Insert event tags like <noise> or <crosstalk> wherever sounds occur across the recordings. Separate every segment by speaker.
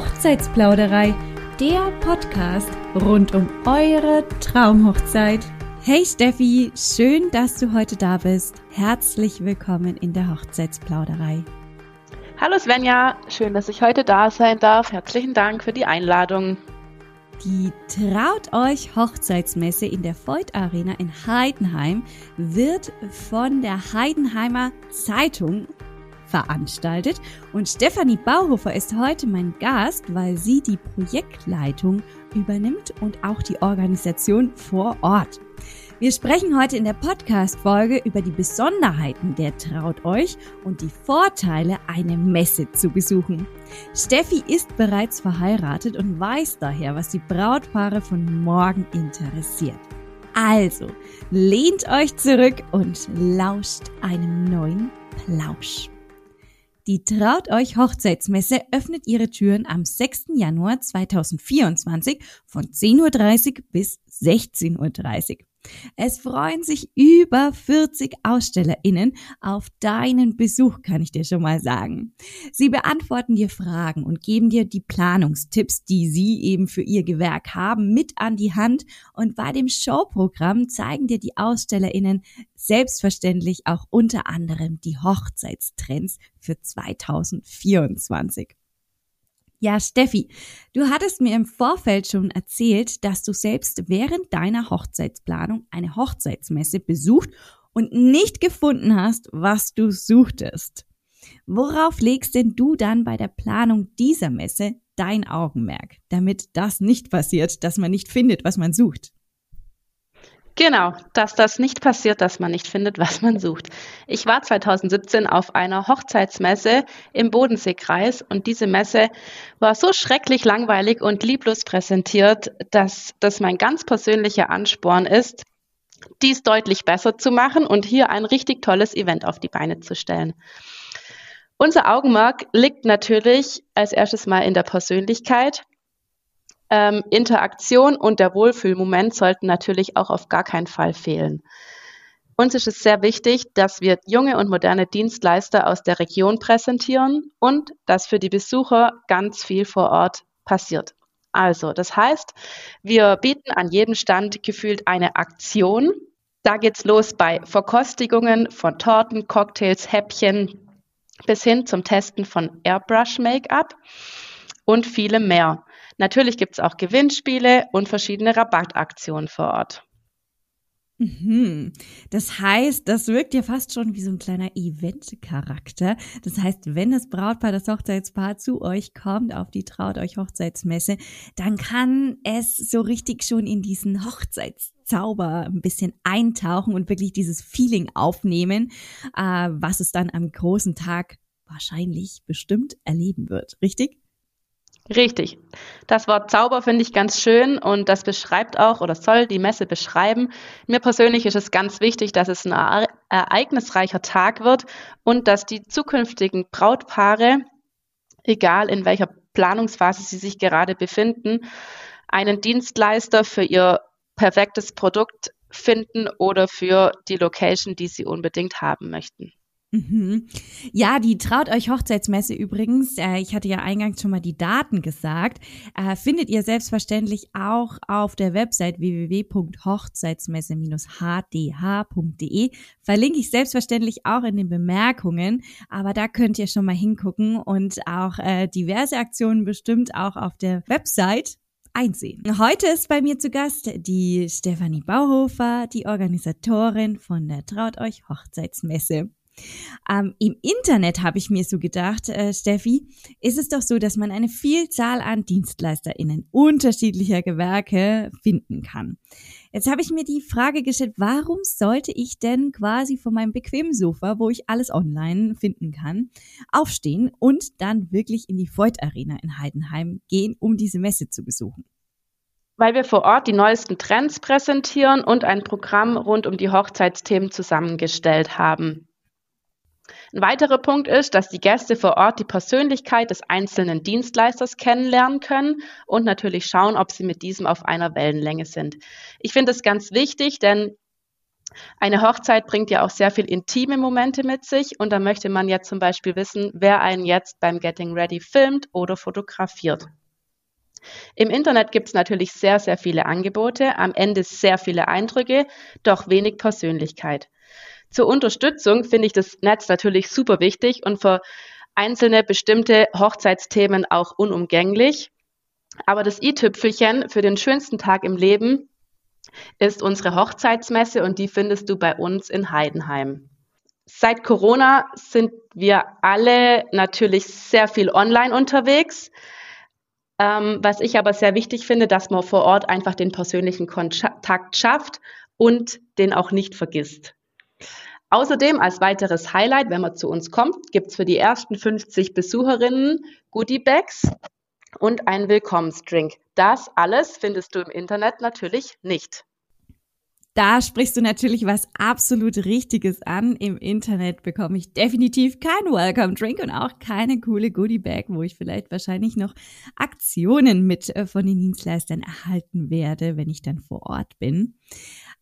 Speaker 1: Hochzeitsplauderei, der Podcast rund um eure Traumhochzeit. Hey Steffi, schön, dass du heute da bist. Herzlich willkommen in der Hochzeitsplauderei.
Speaker 2: Hallo Svenja, schön, dass ich heute da sein darf. Herzlichen Dank für die Einladung.
Speaker 1: Die Traut euch Hochzeitsmesse in der Voigt Arena in Heidenheim wird von der Heidenheimer Zeitung veranstaltet und Stefanie Bauhofer ist heute mein Gast, weil sie die Projektleitung übernimmt und auch die Organisation vor Ort. Wir sprechen heute in der Podcast-Folge über die Besonderheiten der Traut euch und die Vorteile, eine Messe zu besuchen. Steffi ist bereits verheiratet und weiß daher, was die Brautpaare von morgen interessiert. Also, lehnt euch zurück und lauscht einem neuen Plausch. Die Traut euch Hochzeitsmesse öffnet ihre Türen am 6. Januar 2024 von 10.30 Uhr bis 16.30 Uhr. Es freuen sich über 40 AusstellerInnen auf deinen Besuch, kann ich dir schon mal sagen. Sie beantworten dir Fragen und geben dir die Planungstipps, die sie eben für ihr Gewerk haben, mit an die Hand. Und bei dem Showprogramm zeigen dir die AusstellerInnen selbstverständlich auch unter anderem die Hochzeitstrends für 2024. Ja, Steffi, du hattest mir im Vorfeld schon erzählt, dass du selbst während deiner Hochzeitsplanung eine Hochzeitsmesse besucht und nicht gefunden hast, was du suchtest. Worauf legst denn du dann bei der Planung dieser Messe dein Augenmerk, damit das nicht passiert, dass man nicht findet, was man sucht?
Speaker 2: Genau, dass das nicht passiert, dass man nicht findet, was man sucht. Ich war 2017 auf einer Hochzeitsmesse im Bodenseekreis und diese Messe war so schrecklich langweilig und lieblos präsentiert, dass das mein ganz persönlicher Ansporn ist, dies deutlich besser zu machen und hier ein richtig tolles Event auf die Beine zu stellen. Unser Augenmerk liegt natürlich als erstes mal in der Persönlichkeit ähm, Interaktion und der Wohlfühlmoment sollten natürlich auch auf gar keinen Fall fehlen. Uns ist es sehr wichtig, dass wir junge und moderne Dienstleister aus der Region präsentieren und dass für die Besucher ganz viel vor Ort passiert. Also, das heißt, wir bieten an jedem Stand gefühlt eine Aktion. Da geht's los bei Verkostigungen von Torten, Cocktails, Häppchen bis hin zum Testen von Airbrush Make-up und vielem mehr. Natürlich gibt es auch Gewinnspiele und verschiedene Rabattaktionen vor Ort.
Speaker 1: Mhm. Das heißt, das wirkt ja fast schon wie so ein kleiner Event-Charakter. Das heißt, wenn das Brautpaar, das Hochzeitspaar zu euch kommt auf die Traut euch Hochzeitsmesse, dann kann es so richtig schon in diesen Hochzeitszauber ein bisschen eintauchen und wirklich dieses Feeling aufnehmen, äh, was es dann am großen Tag wahrscheinlich bestimmt erleben wird. Richtig?
Speaker 2: Richtig. Das Wort Zauber finde ich ganz schön und das beschreibt auch oder soll die Messe beschreiben. Mir persönlich ist es ganz wichtig, dass es ein ereignisreicher Tag wird und dass die zukünftigen Brautpaare, egal in welcher Planungsphase sie sich gerade befinden, einen Dienstleister für ihr perfektes Produkt finden oder für die Location, die sie unbedingt haben möchten.
Speaker 1: Mhm. Ja, die Traut euch Hochzeitsmesse übrigens, äh, ich hatte ja eingangs schon mal die Daten gesagt, äh, findet ihr selbstverständlich auch auf der Website www.hochzeitsmesse-hdh.de. Verlinke ich selbstverständlich auch in den Bemerkungen, aber da könnt ihr schon mal hingucken und auch äh, diverse Aktionen bestimmt auch auf der Website einsehen. Heute ist bei mir zu Gast die Stefanie Bauhofer, die Organisatorin von der Traut euch Hochzeitsmesse. Ähm, Im Internet habe ich mir so gedacht, äh, Steffi, ist es doch so, dass man eine Vielzahl an DienstleisterInnen unterschiedlicher Gewerke finden kann. Jetzt habe ich mir die Frage gestellt, warum sollte ich denn quasi von meinem bequemen Sofa, wo ich alles online finden kann, aufstehen und dann wirklich in die Voigt Arena in Heidenheim gehen, um diese Messe zu besuchen?
Speaker 2: weil wir vor Ort die neuesten Trends präsentieren und ein Programm rund um die Hochzeitsthemen zusammengestellt haben. Ein weiterer Punkt ist, dass die Gäste vor Ort die Persönlichkeit des einzelnen Dienstleisters kennenlernen können und natürlich schauen, ob sie mit diesem auf einer Wellenlänge sind. Ich finde es ganz wichtig, denn Eine Hochzeit bringt ja auch sehr viel intime Momente mit sich und da möchte man jetzt zum Beispiel wissen, wer einen jetzt beim Getting Ready filmt oder fotografiert. Im Internet gibt es natürlich sehr, sehr viele Angebote, am Ende sehr viele Eindrücke, doch wenig Persönlichkeit. Zur Unterstützung finde ich das Netz natürlich super wichtig und für einzelne bestimmte Hochzeitsthemen auch unumgänglich. Aber das i-Tüpfelchen für den schönsten Tag im Leben ist unsere Hochzeitsmesse und die findest du bei uns in Heidenheim. Seit Corona sind wir alle natürlich sehr viel online unterwegs. Ähm, was ich aber sehr wichtig finde, dass man vor Ort einfach den persönlichen Kontakt schafft und den auch nicht vergisst. Außerdem als weiteres Highlight, wenn man zu uns kommt, gibt es für die ersten 50 Besucherinnen Goodie Bags und einen Willkommensdrink. Das alles findest du im Internet natürlich nicht.
Speaker 1: Da sprichst du natürlich was absolut Richtiges an. Im Internet bekomme ich definitiv keinen Welcome Drink und auch keine coole Goodie Bag, wo ich vielleicht wahrscheinlich noch Aktionen mit äh, von den Dienstleistern erhalten werde, wenn ich dann vor Ort bin.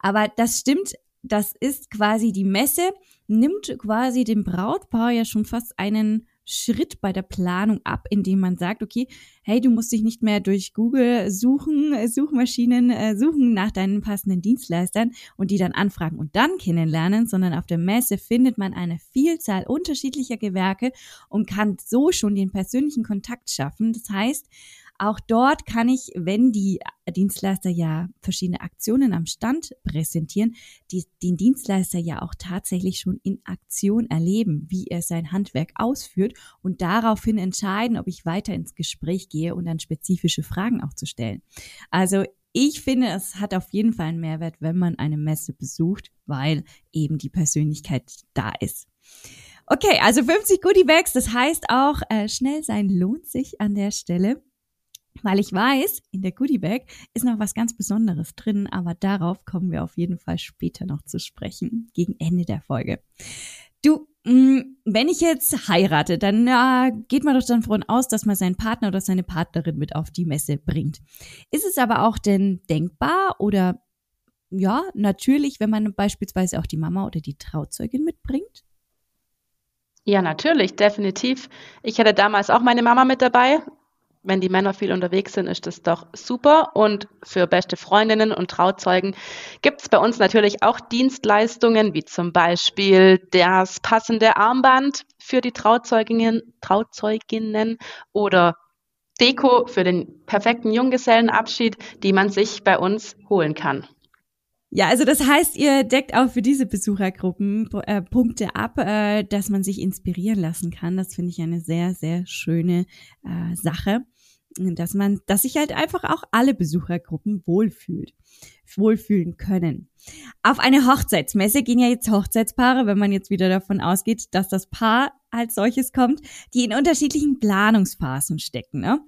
Speaker 1: Aber das stimmt, das ist quasi die Messe, nimmt quasi dem Brautpaar ja schon fast einen Schritt bei der Planung ab, indem man sagt, okay, hey, du musst dich nicht mehr durch Google suchen, Suchmaschinen äh, suchen nach deinen passenden Dienstleistern und die dann anfragen und dann kennenlernen, sondern auf der Messe findet man eine Vielzahl unterschiedlicher Gewerke und kann so schon den persönlichen Kontakt schaffen. Das heißt, auch dort kann ich, wenn die Dienstleister ja verschiedene Aktionen am Stand präsentieren, die, den Dienstleister ja auch tatsächlich schon in Aktion erleben, wie er sein Handwerk ausführt und daraufhin entscheiden, ob ich weiter ins Gespräch gehe und dann spezifische Fragen auch zu stellen. Also ich finde, es hat auf jeden Fall einen Mehrwert, wenn man eine Messe besucht, weil eben die Persönlichkeit da ist. Okay, also 50 Goodie Bags, das heißt auch, äh, schnell sein lohnt sich an der Stelle weil ich weiß, in der Goodie Bag ist noch was ganz Besonderes drin, aber darauf kommen wir auf jeden Fall später noch zu sprechen, gegen Ende der Folge. Du, mm, wenn ich jetzt heirate, dann äh, geht man doch dann davon aus, dass man seinen Partner oder seine Partnerin mit auf die Messe bringt. Ist es aber auch denn denkbar oder ja, natürlich, wenn man beispielsweise auch die Mama oder die Trauzeugin mitbringt?
Speaker 2: Ja, natürlich, definitiv. Ich hatte damals auch meine Mama mit dabei wenn die Männer viel unterwegs sind, ist das doch super. Und für beste Freundinnen und Trauzeugen gibt es bei uns natürlich auch Dienstleistungen, wie zum Beispiel das passende Armband für die Trauzeuginnen, Trauzeuginnen oder Deko für den perfekten Junggesellenabschied, die man sich bei uns holen kann.
Speaker 1: Ja, also das heißt, ihr deckt auch für diese Besuchergruppen äh, Punkte ab, äh, dass man sich inspirieren lassen kann. Das finde ich eine sehr, sehr schöne äh, Sache dass man, dass sich halt einfach auch alle Besuchergruppen wohlfühlt, wohlfühlen können. Auf eine Hochzeitsmesse gehen ja jetzt Hochzeitspaare, wenn man jetzt wieder davon ausgeht, dass das Paar als solches kommt, die in unterschiedlichen Planungsphasen stecken. Ne?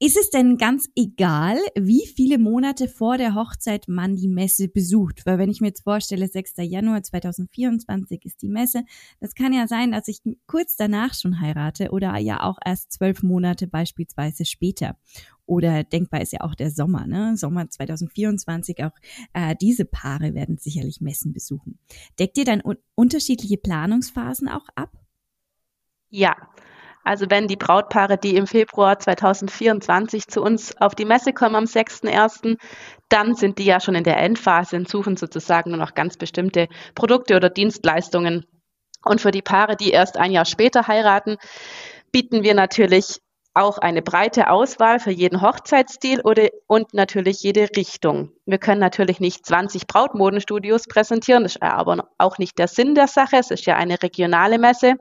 Speaker 1: Ist es denn ganz egal, wie viele Monate vor der Hochzeit man die Messe besucht? Weil wenn ich mir jetzt vorstelle, 6. Januar 2024 ist die Messe, das kann ja sein, dass ich kurz danach schon heirate oder ja auch erst zwölf Monate beispielsweise später. Oder denkbar ist ja auch der Sommer, ne? Sommer 2024, auch äh, diese Paare werden sicherlich Messen besuchen. Deckt ihr dann un unterschiedliche Planungsphasen auch ab?
Speaker 2: Ja, also wenn die Brautpaare, die im Februar 2024 zu uns auf die Messe kommen am 6.1., dann sind die ja schon in der Endphase und suchen sozusagen nur noch ganz bestimmte Produkte oder Dienstleistungen. Und für die Paare, die erst ein Jahr später heiraten, bieten wir natürlich auch eine breite Auswahl für jeden Hochzeitsstil oder, und natürlich jede Richtung. Wir können natürlich nicht 20 Brautmodenstudios präsentieren, das ist aber auch nicht der Sinn der Sache. Es ist ja eine regionale Messe.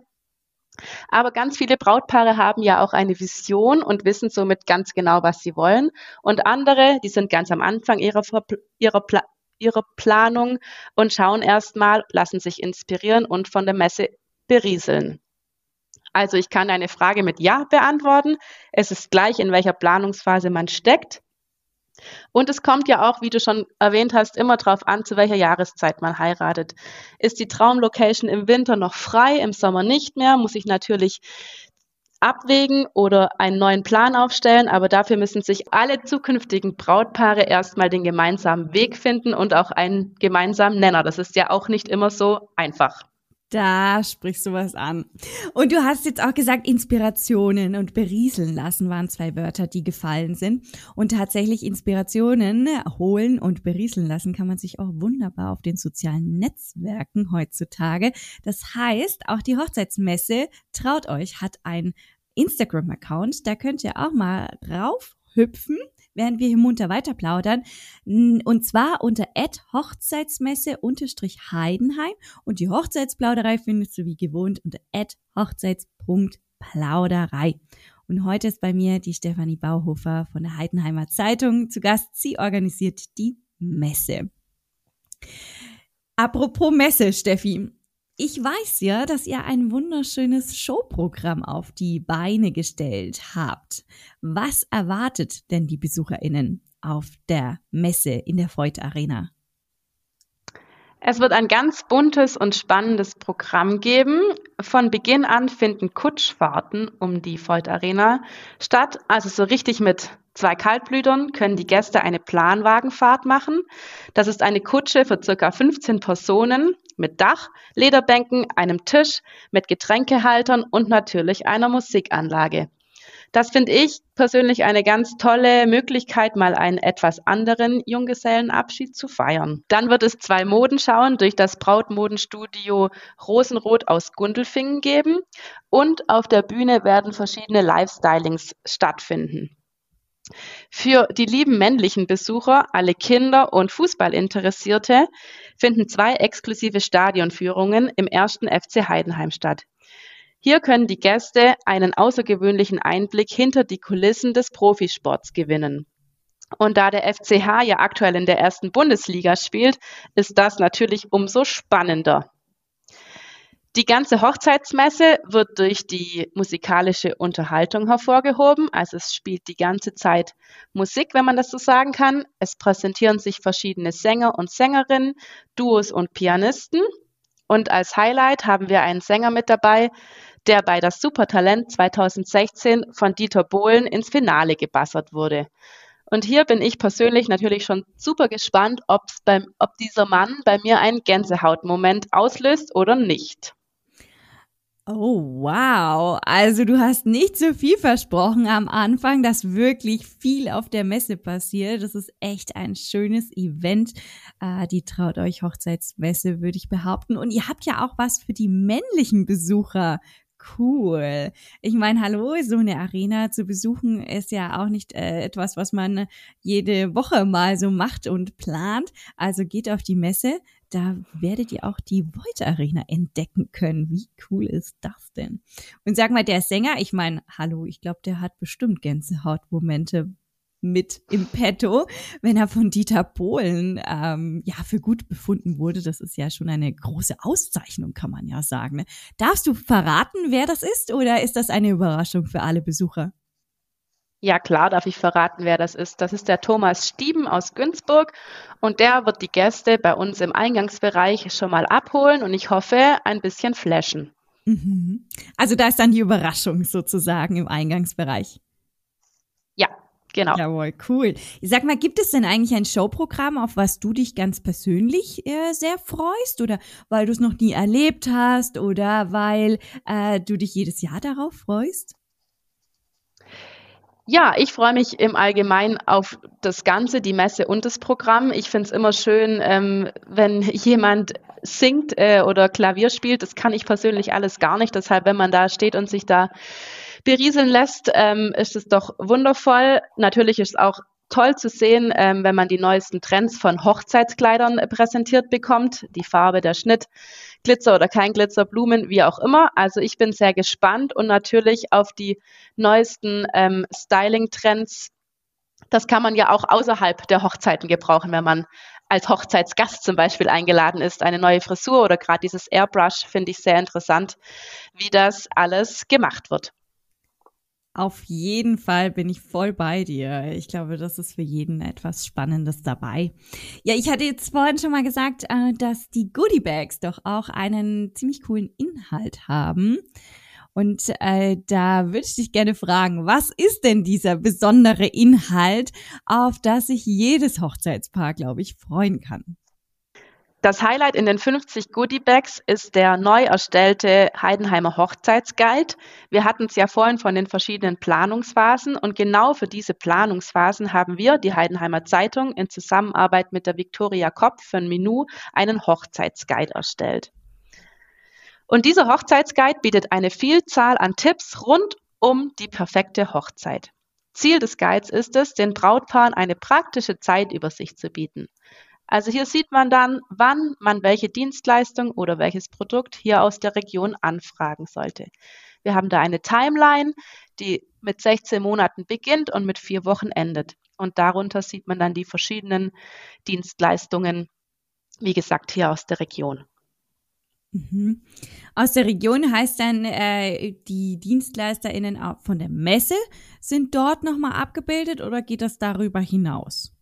Speaker 2: Aber ganz viele Brautpaare haben ja auch eine Vision und wissen somit ganz genau, was sie wollen. Und andere, die sind ganz am Anfang ihrer, ihrer, Pla ihrer Planung und schauen erstmal, lassen sich inspirieren und von der Messe berieseln. Also ich kann eine Frage mit Ja beantworten. Es ist gleich, in welcher Planungsphase man steckt. Und es kommt ja auch, wie du schon erwähnt hast, immer darauf an, zu welcher Jahreszeit man heiratet. Ist die Traumlocation im Winter noch frei, im Sommer nicht mehr, muss ich natürlich abwägen oder einen neuen Plan aufstellen, aber dafür müssen sich alle zukünftigen Brautpaare erstmal den gemeinsamen Weg finden und auch einen gemeinsamen Nenner. Das ist ja auch nicht immer so einfach.
Speaker 1: Da sprichst du was an. Und du hast jetzt auch gesagt, Inspirationen und berieseln lassen waren zwei Wörter, die gefallen sind. Und tatsächlich Inspirationen holen und berieseln lassen kann man sich auch wunderbar auf den sozialen Netzwerken heutzutage. Das heißt, auch die Hochzeitsmesse, traut euch, hat ein Instagram-Account. Da könnt ihr auch mal raufhüpfen während wir hier munter weiter plaudern. Und zwar unter Hochzeitsmesse-Heidenheim. Und die Hochzeitsplauderei findest du wie gewohnt unter hochzeits.plauderei. Und heute ist bei mir die Stefanie Bauhofer von der Heidenheimer Zeitung zu Gast. Sie organisiert die Messe. Apropos Messe, Steffi. Ich weiß ja, dass ihr ein wunderschönes Showprogramm auf die Beine gestellt habt. Was erwartet denn die BesucherInnen auf der Messe in der Freud Arena?
Speaker 2: Es wird ein ganz buntes und spannendes Programm geben. Von Beginn an finden Kutschfahrten um die Freud Arena statt, also so richtig mit zwei Kaltblütern können die Gäste eine Planwagenfahrt machen. Das ist eine Kutsche für circa 15 Personen mit Dach, Lederbänken, einem Tisch, mit Getränkehaltern und natürlich einer Musikanlage. Das finde ich persönlich eine ganz tolle Möglichkeit, mal einen etwas anderen Junggesellenabschied zu feiern. Dann wird es zwei Modenschauen durch das Brautmodenstudio Rosenrot aus Gundelfingen geben und auf der Bühne werden verschiedene Lifestylings stattfinden. Für die lieben männlichen Besucher, alle Kinder und Fußballinteressierte, finden zwei exklusive Stadionführungen im ersten FC Heidenheim statt. Hier können die Gäste einen außergewöhnlichen Einblick hinter die Kulissen des Profisports gewinnen. Und da der FCH ja aktuell in der ersten Bundesliga spielt, ist das natürlich umso spannender. Die ganze Hochzeitsmesse wird durch die musikalische Unterhaltung hervorgehoben. Also es spielt die ganze Zeit Musik, wenn man das so sagen kann. Es präsentieren sich verschiedene Sänger und Sängerinnen, Duos und Pianisten. Und als Highlight haben wir einen Sänger mit dabei, der bei das Supertalent 2016 von Dieter Bohlen ins Finale gebassert wurde. Und hier bin ich persönlich natürlich schon super gespannt, beim, ob dieser Mann bei mir einen Gänsehautmoment auslöst oder nicht.
Speaker 1: Oh, wow. Also du hast nicht so viel versprochen am Anfang, dass wirklich viel auf der Messe passiert. Das ist echt ein schönes Event. Äh, die Traut euch Hochzeitsmesse, würde ich behaupten. Und ihr habt ja auch was für die männlichen Besucher. Cool. Ich meine, hallo, so eine Arena zu besuchen ist ja auch nicht äh, etwas, was man jede Woche mal so macht und plant. Also geht auf die Messe, da werdet ihr auch die Void Arena entdecken können. Wie cool ist das denn? Und sag mal, der Sänger, ich meine, hallo, ich glaube, der hat bestimmt Gänsehautmomente mit im Petto, wenn er von Dieter Bohlen ähm, ja für gut befunden wurde. Das ist ja schon eine große Auszeichnung, kann man ja sagen. Ne? Darfst du verraten, wer das ist, oder ist das eine Überraschung für alle Besucher?
Speaker 2: Ja, klar darf ich verraten, wer das ist. Das ist der Thomas Stieben aus Günzburg und der wird die Gäste bei uns im Eingangsbereich schon mal abholen und ich hoffe, ein bisschen flashen.
Speaker 1: Mhm. Also da ist dann die Überraschung sozusagen im Eingangsbereich.
Speaker 2: Ja, genau.
Speaker 1: Jawohl, cool. Sag mal, gibt es denn eigentlich ein Showprogramm, auf was du dich ganz persönlich äh, sehr freust oder weil du es noch nie erlebt hast oder weil äh, du dich jedes Jahr darauf freust?
Speaker 2: Ja, ich freue mich im Allgemeinen auf das Ganze, die Messe und das Programm. Ich finde es immer schön, ähm, wenn jemand singt äh, oder Klavier spielt. Das kann ich persönlich alles gar nicht. Deshalb, wenn man da steht und sich da berieseln lässt, ähm, ist es doch wundervoll. Natürlich ist es auch toll zu sehen, ähm, wenn man die neuesten Trends von Hochzeitskleidern äh, präsentiert bekommt. Die Farbe, der Schnitt, Glitzer oder kein Glitzer, Blumen, wie auch immer. Also ich bin sehr gespannt und natürlich auf die neuesten ähm, Styling-Trends. Das kann man ja auch außerhalb der Hochzeiten gebrauchen, wenn man als Hochzeitsgast zum Beispiel eingeladen ist. Eine neue Frisur oder gerade dieses Airbrush finde ich sehr interessant, wie das alles gemacht wird.
Speaker 1: Auf jeden Fall bin ich voll bei dir. Ich glaube, das ist für jeden etwas Spannendes dabei. Ja, ich hatte jetzt vorhin schon mal gesagt, äh, dass die Goodie Bags doch auch einen ziemlich coolen Inhalt haben. Und äh, da würde ich dich gerne fragen, was ist denn dieser besondere Inhalt, auf das sich jedes Hochzeitspaar, glaube ich, freuen kann?
Speaker 2: Das Highlight in den 50 Goodie Bags ist der neu erstellte Heidenheimer Hochzeitsguide. Wir hatten es ja vorhin von den verschiedenen Planungsphasen und genau für diese Planungsphasen haben wir, die Heidenheimer Zeitung, in Zusammenarbeit mit der Viktoria Kopf von Minu einen Hochzeitsguide erstellt. Und dieser Hochzeitsguide bietet eine Vielzahl an Tipps rund um die perfekte Hochzeit. Ziel des Guides ist es, den Brautpaaren eine praktische Zeitübersicht zu bieten. Also hier sieht man dann, wann man welche Dienstleistung oder welches Produkt hier aus der Region anfragen sollte. Wir haben da eine Timeline, die mit 16 Monaten beginnt und mit vier Wochen endet. Und darunter sieht man dann die verschiedenen Dienstleistungen, wie gesagt, hier aus der Region.
Speaker 1: Mhm. Aus der Region heißt dann, äh, die DienstleisterInnen von der Messe sind dort nochmal abgebildet oder geht das darüber hinaus?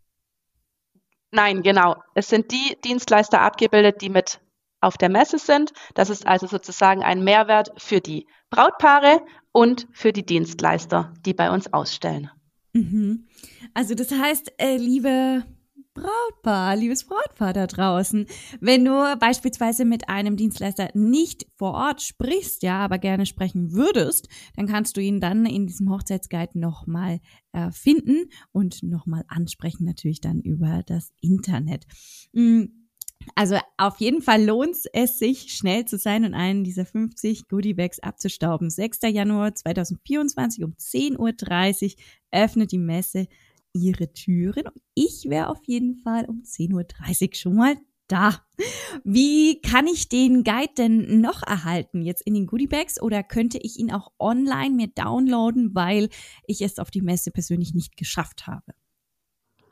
Speaker 2: Nein, genau. Es sind die Dienstleister abgebildet, die mit auf der Messe sind. Das ist also sozusagen ein Mehrwert für die Brautpaare und für die Dienstleister, die bei uns ausstellen.
Speaker 1: Mhm. Also das heißt, äh, liebe Brautpaar, liebes Brautpaar da draußen, wenn du beispielsweise mit einem Dienstleister nicht vor Ort sprichst, ja, aber gerne sprechen würdest, dann kannst du ihn dann in diesem Hochzeitsguide nochmal äh, finden und nochmal ansprechen, natürlich dann über das Internet. Mhm. Also auf jeden Fall lohnt es sich, schnell zu sein und einen dieser 50 Goodiebags abzustauben. 6. Januar 2024 um 10.30 Uhr öffnet die Messe ihre Türen. Und ich wäre auf jeden Fall um 10.30 Uhr schon mal da. Wie kann ich den Guide denn noch erhalten? Jetzt in den Goodiebags oder könnte ich ihn auch online mir downloaden, weil ich es auf die Messe persönlich nicht geschafft habe?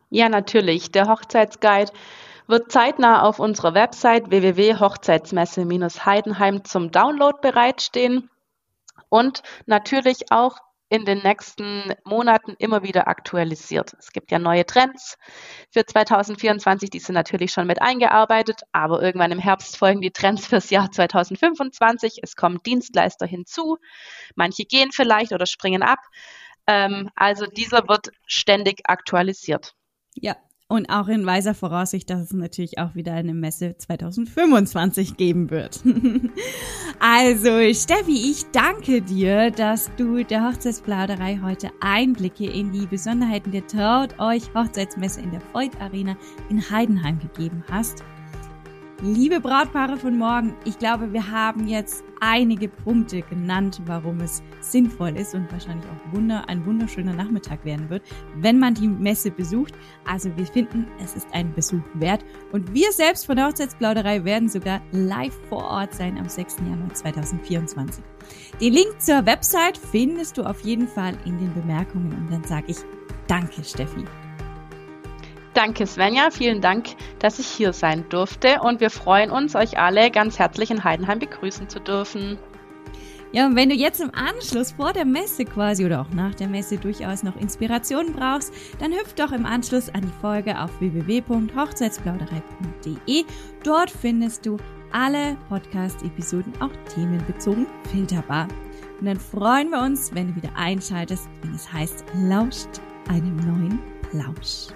Speaker 2: Ja, natürlich. Der Hochzeitsguide wird zeitnah auf unserer Website www.hochzeitsmesse-heidenheim zum Download bereitstehen und natürlich auch in den nächsten Monaten immer wieder aktualisiert. Es gibt ja neue Trends für 2024, die sind natürlich schon mit eingearbeitet, aber irgendwann im Herbst folgen die Trends fürs Jahr 2025. Es kommen Dienstleister hinzu, manche gehen vielleicht oder springen ab. Ähm, also dieser wird ständig aktualisiert.
Speaker 1: Ja, und auch in weiser Voraussicht, dass es natürlich auch wieder eine Messe 2025 geben wird. <laughs> also, Steffi, ich danke dir, dass du der Hochzeitsplauderei heute Einblicke in die Besonderheiten der Traut euch Hochzeitsmesse in der Voigt Arena in Heidenheim gegeben hast. Liebe Brautpaare von morgen, ich glaube, wir haben jetzt einige Punkte genannt, warum es sinnvoll ist und wahrscheinlich auch wunder, ein wunderschöner Nachmittag werden wird, wenn man die Messe besucht. Also wir finden, es ist ein Besuch wert. Und wir selbst von der Hochzeitsplauderei werden sogar live vor Ort sein am 6. Januar 2024. Den Link zur Website findest du auf jeden Fall in den Bemerkungen und dann sage ich Danke, Steffi.
Speaker 2: Danke, Svenja. Vielen Dank, dass ich hier sein durfte. Und wir freuen uns, euch alle ganz herzlich in Heidenheim begrüßen zu dürfen.
Speaker 1: Ja, und wenn du jetzt im Anschluss vor der Messe quasi oder auch nach der Messe durchaus noch Inspiration brauchst, dann hüpf doch im Anschluss an die Folge auf www.hochzeitsplauderei.de. Dort findest du alle Podcast-Episoden auch themenbezogen filterbar. Und dann freuen wir uns, wenn du wieder einschaltest, wenn es heißt, lauscht einem neuen Plausch.